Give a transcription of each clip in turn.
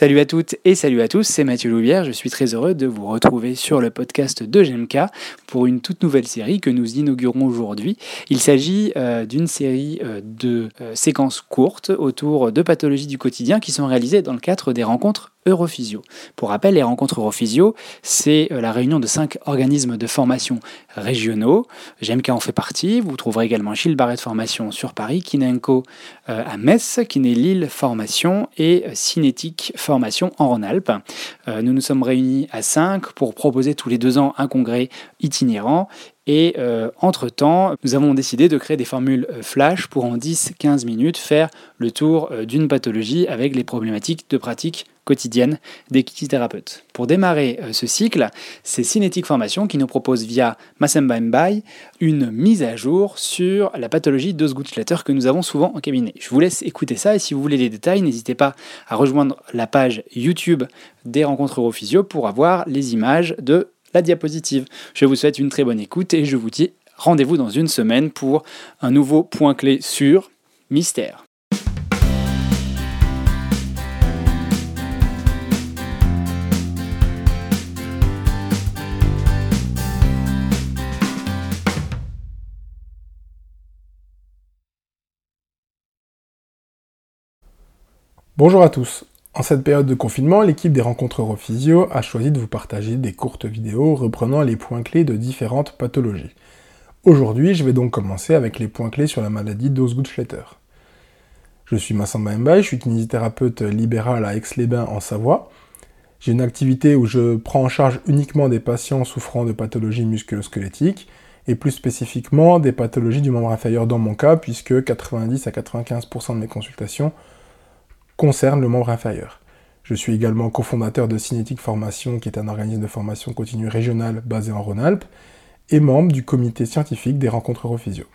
Salut à toutes et salut à tous, c'est Mathieu Louvière. Je suis très heureux de vous retrouver sur le podcast de GMK pour une toute nouvelle série que nous inaugurons aujourd'hui. Il s'agit euh, d'une série euh, de euh, séquences courtes autour de pathologies du quotidien qui sont réalisées dans le cadre des rencontres Europhysio. Pour rappel, les rencontres Europhysio, c'est la réunion de cinq organismes de formation régionaux. GMK en fait partie. Vous trouverez également Gilles Barret de formation sur Paris, Kinenco à Metz, Kiné Lille formation et Cinétique formation en Rhône-Alpes. Euh, nous nous sommes réunis à 5 pour proposer tous les deux ans un congrès itinérant et euh, entre-temps, nous avons décidé de créer des formules euh, flash pour en 10-15 minutes faire le tour d'une pathologie avec les problématiques de pratique quotidienne des kinésithérapeutes. Pour démarrer ce cycle, c'est Cinétique Formation qui nous propose via Massemba Mbai une mise à jour sur la pathologie d'Osgood-Schlatter que nous avons souvent en cabinet. Je vous laisse écouter ça et si vous voulez les détails, n'hésitez pas à rejoindre la page YouTube des rencontres Europhysio pour avoir les images de la diapositive. Je vous souhaite une très bonne écoute et je vous dis rendez-vous dans une semaine pour un nouveau point clé sur mystère. Bonjour à tous. En cette période de confinement, l'équipe des rencontres Europhysio a choisi de vous partager des courtes vidéos reprenant les points clés de différentes pathologies. Aujourd'hui, je vais donc commencer avec les points clés sur la maladie d'Osgood-Schletter. Je suis Massamba Mbaye, je suis kinésithérapeute libéral à Aix-les-Bains en Savoie. J'ai une activité où je prends en charge uniquement des patients souffrant de pathologies musculo-squelettiques et plus spécifiquement des pathologies du membre inférieur dans mon cas, puisque 90 à 95% de mes consultations concerne le membre inférieur. Je suis également cofondateur de Cinétique Formation, qui est un organisme de formation continue régional basé en Rhône-Alpes, et membre du comité scientifique des rencontres Europhysio.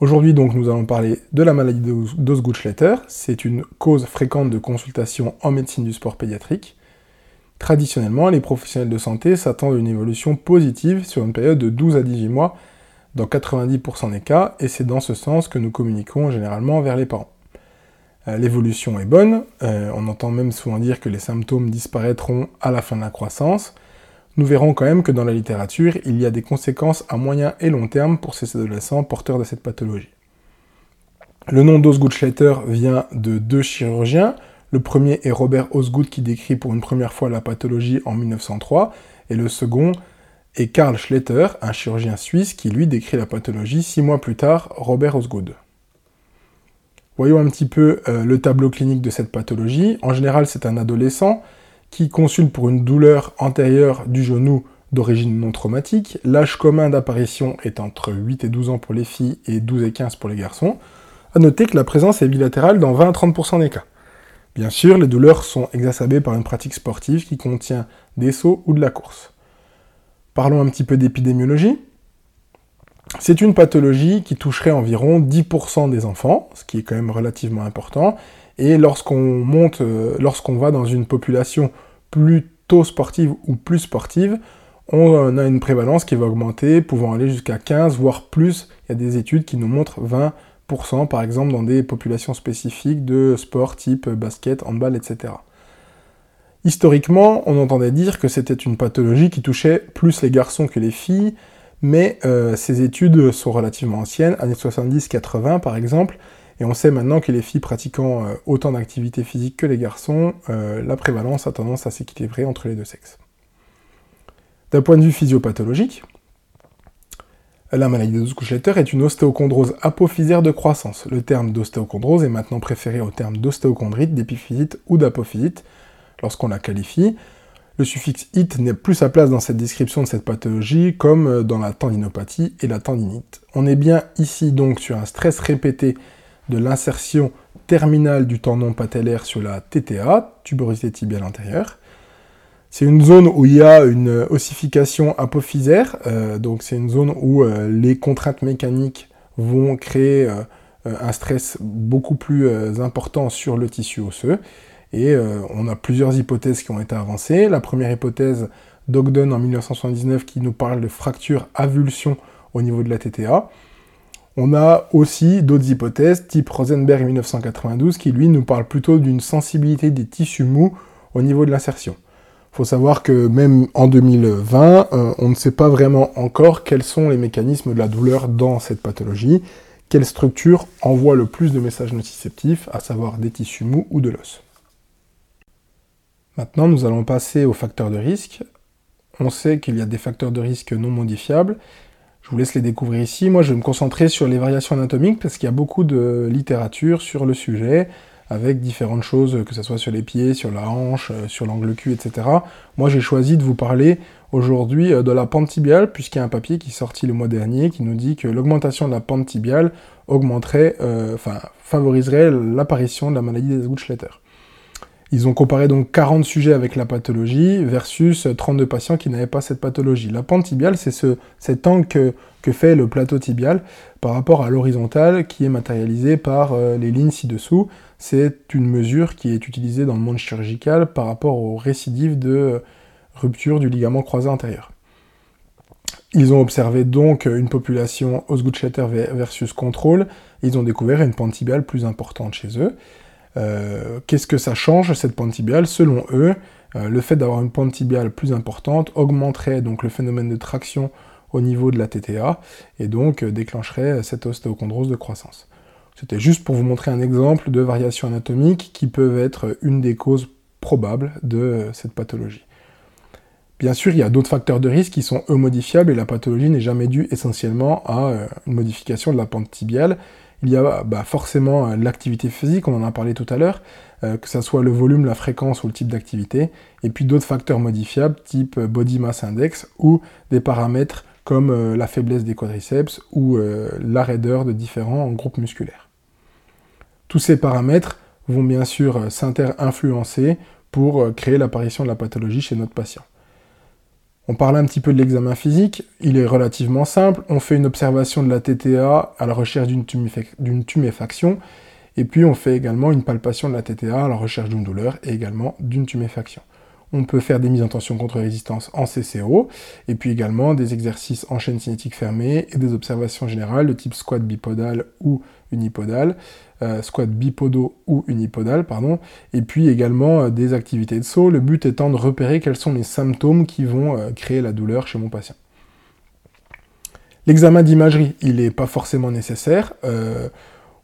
Aujourd'hui donc nous allons parler de la maladie d'Osgood-Schletter. C'est une cause fréquente de consultation en médecine du sport pédiatrique. Traditionnellement, les professionnels de santé s'attendent à une évolution positive sur une période de 12 à 18 mois dans 90% des cas, et c'est dans ce sens que nous communiquons généralement vers les parents. Euh, l'évolution est bonne, euh, on entend même souvent dire que les symptômes disparaîtront à la fin de la croissance. Nous verrons quand même que dans la littérature, il y a des conséquences à moyen et long terme pour ces adolescents porteurs de cette pathologie. Le nom d'Osgood-Schletter vient de deux chirurgiens. Le premier est Robert Osgood qui décrit pour une première fois la pathologie en 1903, et le second est Karl Schletter, un chirurgien suisse qui lui décrit la pathologie six mois plus tard, Robert Osgood. Voyons un petit peu euh, le tableau clinique de cette pathologie. En général, c'est un adolescent qui consulte pour une douleur antérieure du genou d'origine non traumatique. L'âge commun d'apparition est entre 8 et 12 ans pour les filles et 12 et 15 pour les garçons. A noter que la présence est bilatérale dans 20 à 30% des cas. Bien sûr, les douleurs sont exacerbées par une pratique sportive qui contient des sauts ou de la course. Parlons un petit peu d'épidémiologie. C'est une pathologie qui toucherait environ 10% des enfants, ce qui est quand même relativement important. Et lorsqu'on monte, euh, lorsqu'on va dans une population plutôt sportive ou plus sportive, on a une prévalence qui va augmenter, pouvant aller jusqu'à 15, voire plus. Il y a des études qui nous montrent 20%, par exemple, dans des populations spécifiques de sport type basket, handball, etc. Historiquement, on entendait dire que c'était une pathologie qui touchait plus les garçons que les filles, mais euh, ces études sont relativement anciennes, années 70-80 par exemple, et on sait maintenant que les filles pratiquant euh, autant d'activités physiques que les garçons, euh, la prévalence a tendance à s'équilibrer entre les deux sexes. D'un point de vue physiopathologique, la maladie de Couchletter est une ostéochondrose apophysaire de croissance. Le terme d'ostéochondrose est maintenant préféré au terme d'ostéochondrite, d'épiphysite ou d'apophysite lorsqu'on la qualifie. Le suffixe it n'est plus sa place dans cette description de cette pathologie comme euh, dans la tendinopathie et la tendinite. On est bien ici donc sur un stress répété de l'insertion terminale du tendon patellaire sur la TTA, tuberosité tibiale antérieure. C'est une zone où il y a une ossification apophysaire, euh, donc c'est une zone où euh, les contraintes mécaniques vont créer un stress beaucoup plus important sur le tissu osseux. Et euh, on a plusieurs hypothèses qui ont été avancées. La première hypothèse d'Ogden en 1979 qui nous parle de fracture avulsion au niveau de la TTA. On a aussi d'autres hypothèses, type Rosenberg 1992, qui lui nous parle plutôt d'une sensibilité des tissus mous au niveau de l'insertion. Il faut savoir que même en 2020, euh, on ne sait pas vraiment encore quels sont les mécanismes de la douleur dans cette pathologie, quelle structure envoie le plus de messages nociceptifs, à savoir des tissus mous ou de l'os. Maintenant, nous allons passer aux facteurs de risque. On sait qu'il y a des facteurs de risque non modifiables. Je vous laisse les découvrir ici. Moi, je vais me concentrer sur les variations anatomiques parce qu'il y a beaucoup de littérature sur le sujet avec différentes choses, que ce soit sur les pieds, sur la hanche, euh, sur l'angle cul, etc. Moi, j'ai choisi de vous parler aujourd'hui euh, de la pente tibiale, puisqu'il y a un papier qui est sorti le mois dernier qui nous dit que l'augmentation de la pente tibiale augmenterait, euh, enfin, favoriserait l'apparition de la maladie des Gutschletter. Ils ont comparé donc 40 sujets avec la pathologie versus 32 patients qui n'avaient pas cette pathologie. La pente tibiale, c'est ce, cet angle que, fait le plateau tibial par rapport à l'horizontale qui est matérialisé par les lignes ci-dessous c'est une mesure qui est utilisée dans le monde chirurgical par rapport aux récidives de rupture du ligament croisé antérieur. Ils ont observé donc une population Osgood-Schlatter versus contrôle, ils ont découvert une pente tibiale plus importante chez eux. Euh, qu'est-ce que ça change cette pente tibiale Selon eux, euh, le fait d'avoir une pente tibiale plus importante augmenterait donc le phénomène de traction au niveau de la TTA et donc déclencherait cette ostéochondrose de croissance. C'était juste pour vous montrer un exemple de variations anatomiques qui peuvent être une des causes probables de cette pathologie. Bien sûr, il y a d'autres facteurs de risque qui sont eux modifiables et la pathologie n'est jamais due essentiellement à euh, une modification de la pente tibiale. Il y a bah, forcément euh, l'activité physique, on en a parlé tout à l'heure, euh, que ce soit le volume, la fréquence ou le type d'activité, et puis d'autres facteurs modifiables type body mass index ou des paramètres comme la faiblesse des quadriceps ou la raideur de différents groupes musculaires. Tous ces paramètres vont bien sûr euh, s'inter-influencer pour euh, créer l'apparition de la pathologie chez notre patient. On parle un petit peu de l'examen physique, il est relativement simple, on fait une observation de la TTA à la recherche d'une tuméfaction, et puis on fait également une palpation de la TTA à la recherche d'une douleur et également d'une tuméfaction. On peut faire des mises en tension contre résistance en CCO, et puis également des exercices en chaîne cinétique fermée et des observations générales de type squat bipodal ou unipodal, euh, squat bipodo ou unipodal, pardon, et puis également euh, des activités de saut, le but étant de repérer quels sont les symptômes qui vont euh, créer la douleur chez mon patient. L'examen d'imagerie, il n'est pas forcément nécessaire.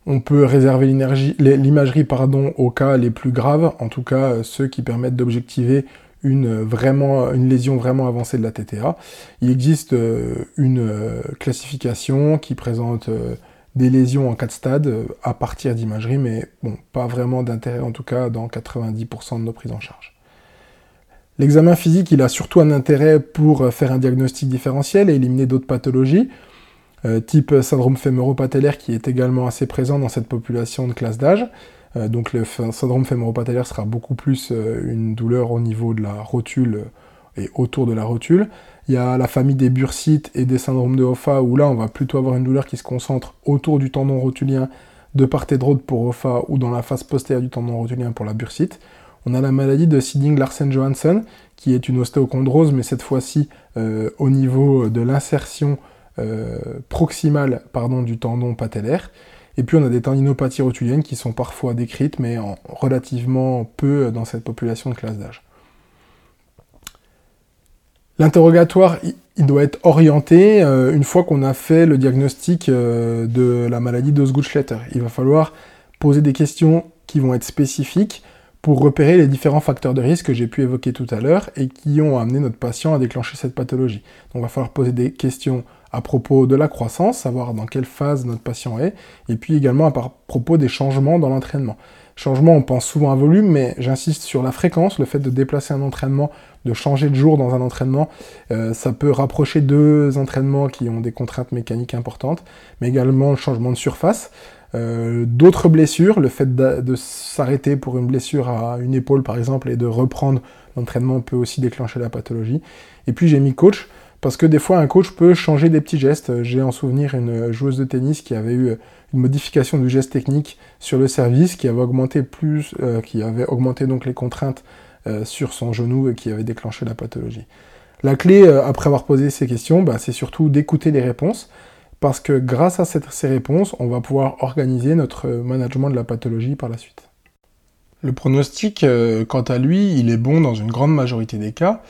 On peut réserver l'imagerie pardon, aux cas les plus graves, en tout cas ceux qui permettent d'objectiver une, vraiment, une lésion vraiment avancée de la TTA. Il existe une classification qui présente des lésions en 4 stades euh, à partir d'imagerie, mais bon, pas vraiment d'intérêt en tout cas dans 90% de nos prises en charge. L'examen physique, il a surtout un intérêt pour euh, faire un diagnostic différentiel et éliminer d'autres pathologies, euh, type syndrome fémoro-patellaire qui est également assez présent dans cette population de classe d'âge. donc le syndrome fémoro-patellaire sera beaucoup plus une douleur au niveau de la rotule et autour de la rotule. Il y a la famille des bursites et des syndromes de Hoffa, où là, on va plutôt avoir une douleur qui se concentre autour du tendon rotulien de part et d'autre pour Hoffa ou dans la face postérieure du tendon rotulien pour la bursite. On a la maladie de Siding-Larsen-Johansson, qui est une ostéochondrose, mais cette fois-ci euh, au niveau de l'insertion euh, proximale pardon, du tendon patellaire. Et puis on a des tendinopathies rotuliennes qui sont parfois décrites, mais en relativement peu dans cette population de classe d'âge. L'interrogatoire, il doit être orienté euh, une fois qu'on a fait le diagnostic euh, de la maladie d'Osgood-Schletter. Il va falloir poser des questions qui vont être spécifiques pour repérer les différents facteurs de risque que j'ai pu évoquer tout à l'heure et qui ont amené notre patient à déclencher cette pathologie. Donc il va falloir poser des questions à propos de la croissance, savoir dans quelle phase notre patient est, et puis également à propos des changements dans l'entraînement. Changement, on pense souvent à volume, mais j'insiste sur la fréquence, le fait de déplacer un entraînement, de changer de jour dans un entraînement, euh, ça peut rapprocher deux entraînements qui ont des contraintes mécaniques importantes, mais également le changement de surface. Euh, d'autres blessures, le fait de, s'arrêter pour une blessure à une épaule par exemple et de reprendre l'entraînement peut aussi déclencher la pathologie. Et puis j'ai mis coach, parce que des fois un coach peut changer des petits gestes. J'ai en souvenir une joueuse de tennis qui avait eu une modification du geste technique sur le service qui avait augmenté plus, euh, qui avait augmenté donc les contraintes euh, sur son genou et qui avait déclenché la pathologie. La clé, euh, après avoir posé ces questions, bah, c'est surtout d'écouter les réponses, parce que grâce à ces réponses, on va pouvoir organiser notre management de la pathologie par la suite. Le pronostic, quant à lui, il est bon dans une grande majorité des cas,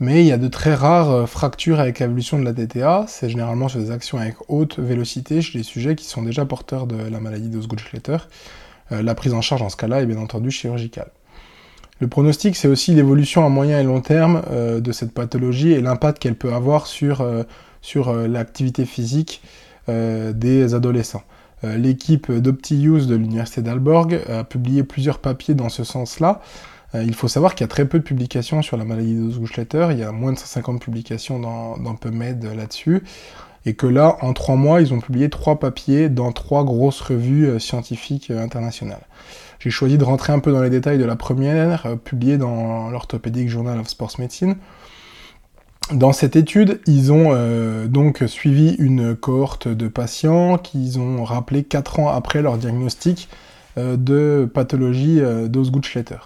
mais il y a de très rares euh, fractures avec l'évolution de la DTA. C'est généralement sur des actions avec haute vélocité chez les sujets qui sont déjà porteurs de la maladie d'Osgood-Schletter. Euh, la prise en charge en ce cas-là est bien entendu chirurgicale. Le pronostic, c'est aussi l'évolution à moyen et long terme de cette pathologie et l'impact qu'elle peut avoir sur, sur l'activité physique des adolescents. L'équipe d'OptiUse de l'université d'Alborg a publié plusieurs papiers dans ce sens-là. Euh, il faut savoir qu'il y a très peu de publications sur la maladie de il y a moins de 150 publications dans, PubMed là-dessus, et que là, en trois mois, ils ont publié trois papiers dans trois grosses revues euh, scientifiques euh, internationales. J'ai choisi de rentrer un peu dans les détails de la première, publiée dans l'Orthopedic Journal of Sports Medicine. Dans cette étude, ils ont donc suivi une cohorte de patients qu'ils ont rappelé quatre ans après leur diagnostic de pathologie d'Osgood-Schletter.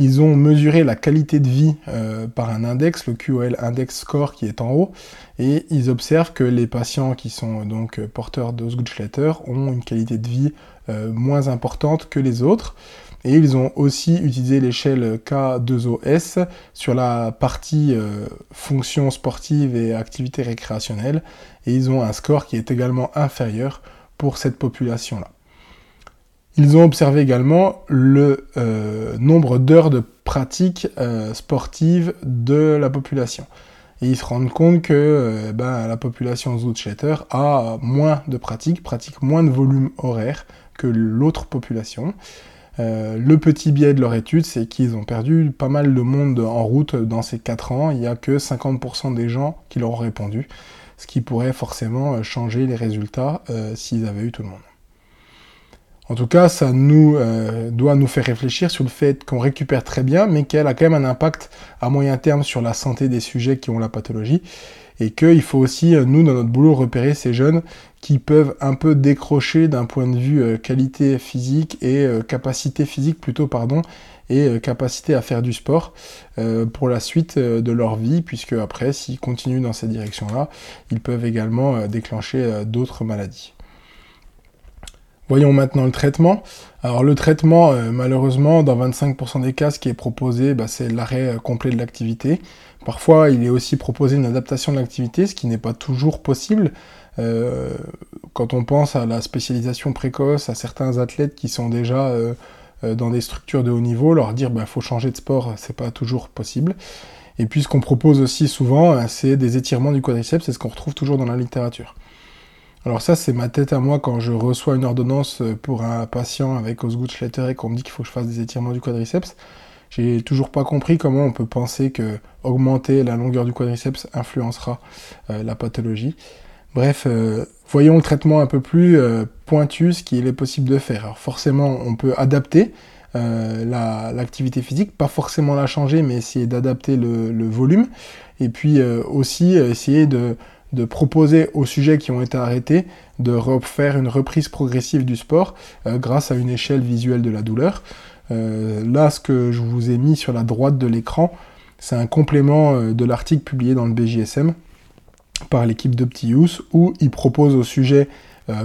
Ils ont mesuré la qualité de vie euh, par un index, le QOL Index Score qui est en haut, et ils observent que les patients qui sont donc porteurs d'Osgood-Schletter ont une qualité de vie euh, moins importante que les autres. Et ils ont aussi utilisé l'échelle K2OS sur la partie euh, fonction sportive et activité récréationnelle, et ils ont un score qui est également inférieur pour cette population-là. Ils ont observé également le euh, nombre d'heures de pratique euh, sportive de la population. Et ils se rendent compte que euh, ben, la population Zootchatter a moins de pratiques, pratique moins de volume horaire que l'autre population. le petit biais de leur étude, c'est qu'ils ont perdu pas mal de monde en route dans ces 4 ans. Il n'y a que 50% des gens qui leur ont répondu, ce qui pourrait forcément changer les résultats s'ils avaient eu tout le monde. En tout cas, ça nous euh, doit nous faire réfléchir sur le fait qu'on récupère très bien, mais qu'elle a quand même un impact à moyen terme sur la santé des sujets qui ont la pathologie, et qu'il faut aussi, euh, nous, dans notre boulot, repérer ces jeunes qui peuvent un peu décrocher d'un point de vue euh, qualité physique et capacité physique plutôt, pardon, et capacité à faire du sport pour la suite de leur vie, puisque après, s'ils continuent dans cette direction-là, ils peuvent également déclencher d'autres maladies. Voyons maintenant le traitement. Alors le traitement, euh, malheureusement, dans 25% des cas, ce qui est proposé, bah, c'est l'arrêt euh, complet de l'activité. Parfois, il est aussi proposé une adaptation de l'activité, ce qui n'est pas toujours possible. Euh, quand on pense à la spécialisation précoce, à certains athlètes qui sont déjà dans des structures de haut niveau, leur dire bah, faut changer de sport, c'est pas toujours possible. Et puis ce qu'on propose aussi souvent, c'est des étirements du quadriceps, c'est ce qu'on retrouve toujours dans la littérature. Alors ça, c'est ma tête à moi quand je reçois une ordonnance pour un patient avec Osgood-Schletter et qu'on me dit qu'il faut que je fasse des étirements du quadriceps. J'ai toujours pas compris comment on peut penser que augmenter la longueur du quadriceps influencera euh, la pathologie. Bref, euh, voyons le traitement un peu plus euh, pointu, ce qu'il est possible de faire. Alors forcément, on peut adapter l'activité physique, pas forcément la changer, mais essayer d'adapter le, volume. Et puis aussi essayer de de proposer aux sujets qui ont été arrêtés de refaire une reprise progressive du sport euh, grâce à une échelle visuelle de la douleur. Euh, là, ce que je vous ai mis sur la droite de l'écran, c'est un complément euh, de l'article publié dans le BJSM par l'équipe d'Optius où ils proposent aux sujets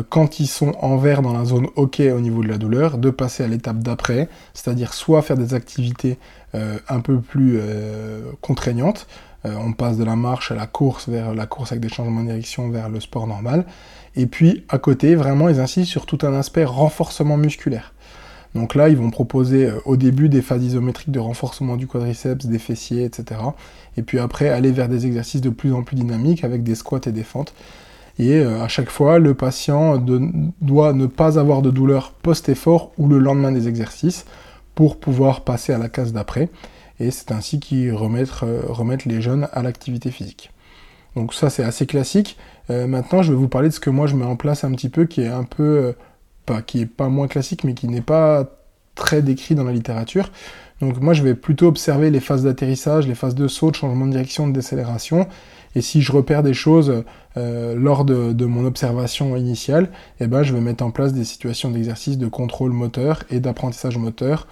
quand ils sont en vert dans la zone OK au niveau de la douleur, de passer à l'étape d'après, c'est-à-dire soit faire des activités un peu plus contraignantes, euh, on passe de la marche à la course vers la course avec des changements de direction vers le sport normal. Et puis à côté, vraiment, ils insistent sur tout un aspect renforcement musculaire. Donc là, ils vont proposer euh, au début des phases isométriques de renforcement du quadriceps, des fessiers, etc. Et puis après, aller vers des exercices de plus en plus dynamiques avec des squats et des fentes. Et euh, à chaque fois, le patient doit ne pas avoir de douleur post-effort ou le lendemain des exercices pour pouvoir passer à la case d'après et c'est ainsi qu'ils remettent, euh, remettent, les jeunes à l'activité physique. Donc ça c'est assez classique. Euh, maintenant je vais vous parler de ce que moi je mets en place un petit peu qui est un peu, pas, qui est pas moins classique mais qui n'est pas très décrit dans la littérature. Donc moi je vais plutôt observer les phases d'atterrissage, les phases de saut, de changement de direction, de décélération. Et si je repère des choses lors de, mon observation initiale, eh ben, je vais mettre en place des situations d'exercice de contrôle moteur et d'apprentissage moteur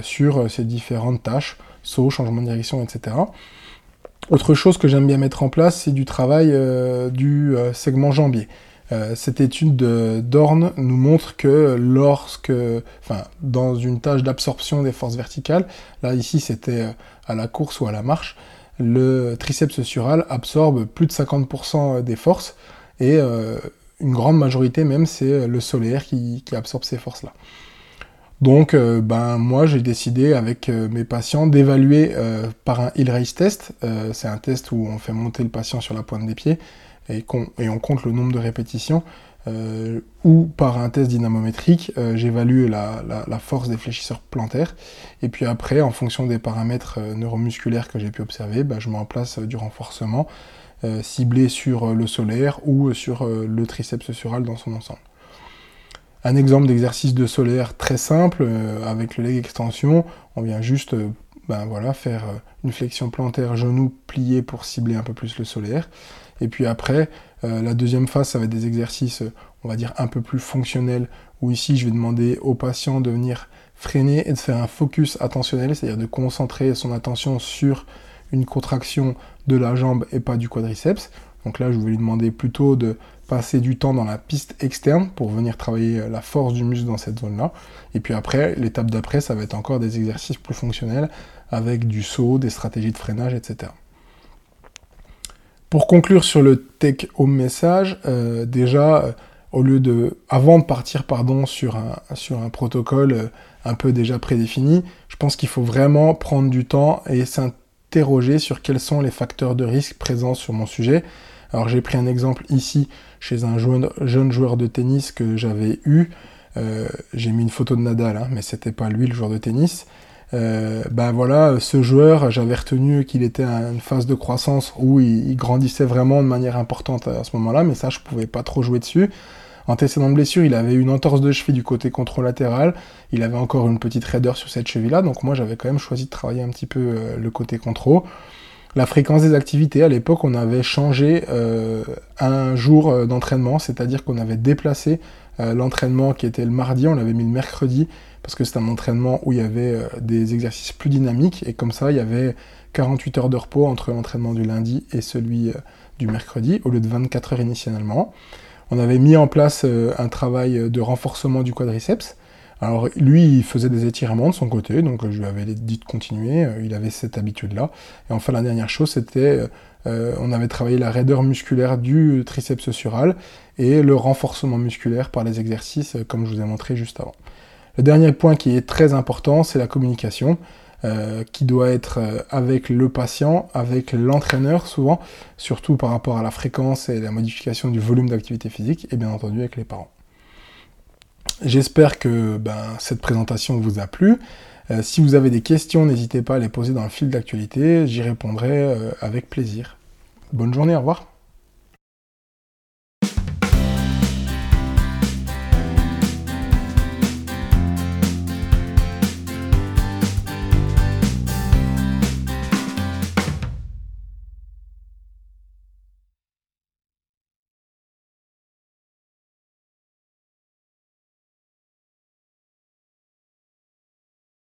sur ces différentes tâches saut, changement de direction, etc. Autre chose que j'aime bien mettre en place, c'est du travail euh, du euh, segment jambier. Euh, cette étude de Dorn nous montre que lorsque, dans une tâche d'absorption des forces verticales, là ici c'était euh, à la course ou à la marche, le triceps sural absorbe plus de 50% des forces et euh, une grande majorité même c'est le solaire qui, absorbe ces forces-là. Donc, ben, moi, j'ai décidé avec mes patients d'évaluer par un hill race test. c'est un test où on fait monter le patient sur la pointe des pieds et, on compte le nombre de répétitions, euh, ou par un test dynamométrique, euh, j'évalue la, force des fléchisseurs plantaires, et puis après, en fonction des paramètres euh, neuromusculaires que j'ai pu observer, bah, je mets en place du renforcement ciblé sur le solaire ou sur le triceps sural dans son ensemble. Un exemple d'exercice de solaire très simple, avec le leg extension, on vient juste ben voilà, faire une flexion plantaire genou plié pour cibler un peu plus le solaire. Et puis après, euh, la deuxième phase, ça va être des exercices, on va dire, un peu plus fonctionnels, où ici, je vais demander au patient de venir freiner et de faire un focus attentionnel, c'est-à-dire de concentrer son attention sur une contraction de la jambe et pas du quadriceps. Donc là, je vais lui demander plutôt de passer du temps dans la piste externe pour venir travailler la force du muscle dans cette zone-là. Et puis après, l'étape d'après, ça va être encore des exercices plus fonctionnels avec du saut, des stratégies de freinage, etc. Pour conclure sur le take home message, euh, déjà, euh, au lieu de, avant de partir pardon, sur, un, sur un protocole euh, un peu déjà prédéfini, je pense qu'il faut vraiment prendre du temps et s'interroger sur quels sont les facteurs de risque présents sur mon sujet. Alors j'ai pris un exemple ici chez un jeune, joueur de tennis que j'avais eu. j'ai mis une photo de Nadal, hein, mais c'était pas lui le joueur de tennis ben voilà, ce joueur, j'avais retenu qu'il était à une phase de croissance où il, grandissait vraiment de manière importante à ce moment-là, mais ça, je pouvais pas trop jouer dessus. Antécédent de blessure, il avait une entorse de cheville du côté controlatéral, il avait encore une petite raideur sur cette cheville-là, donc moi j'avais quand même choisi de travailler un petit peu euh, le côté contrôle. La fréquence des activités, à l'époque, on avait changé euh, un jour d'entraînement, c'est-à-dire qu'on avait déplacé l'entraînement qui était le mardi, on l'avait mis le mercredi, parce que c'est un entraînement où il y avait euh, des exercices plus dynamiques, et comme ça, il y avait 48 heures de repos entre l'entraînement du lundi et celui euh, du mercredi, au lieu de 24 heures initialement. On avait mis en place euh, un travail de renforcement du quadriceps. Alors lui, il faisait des étirements de son côté, donc je lui avais dit de continuer, il avait cette habitude-là. Et enfin, la dernière chose, c'était, on avait travaillé la raideur musculaire du triceps sural et le renforcement musculaire par les exercices, comme je vous ai montré juste avant. Le dernier point qui est très important, c'est la communication. Euh, qui doit être euh, avec le patient, avec l'entraîneur souvent, surtout par rapport à la fréquence et la modification du volume d'activité physique, et bien entendu avec les parents. J'espère que ben, cette présentation vous a plu. Euh, si vous avez des questions, n'hésitez pas à les poser dans le fil d'actualité, j'y répondrai avec plaisir. Bonne journée, au revoir.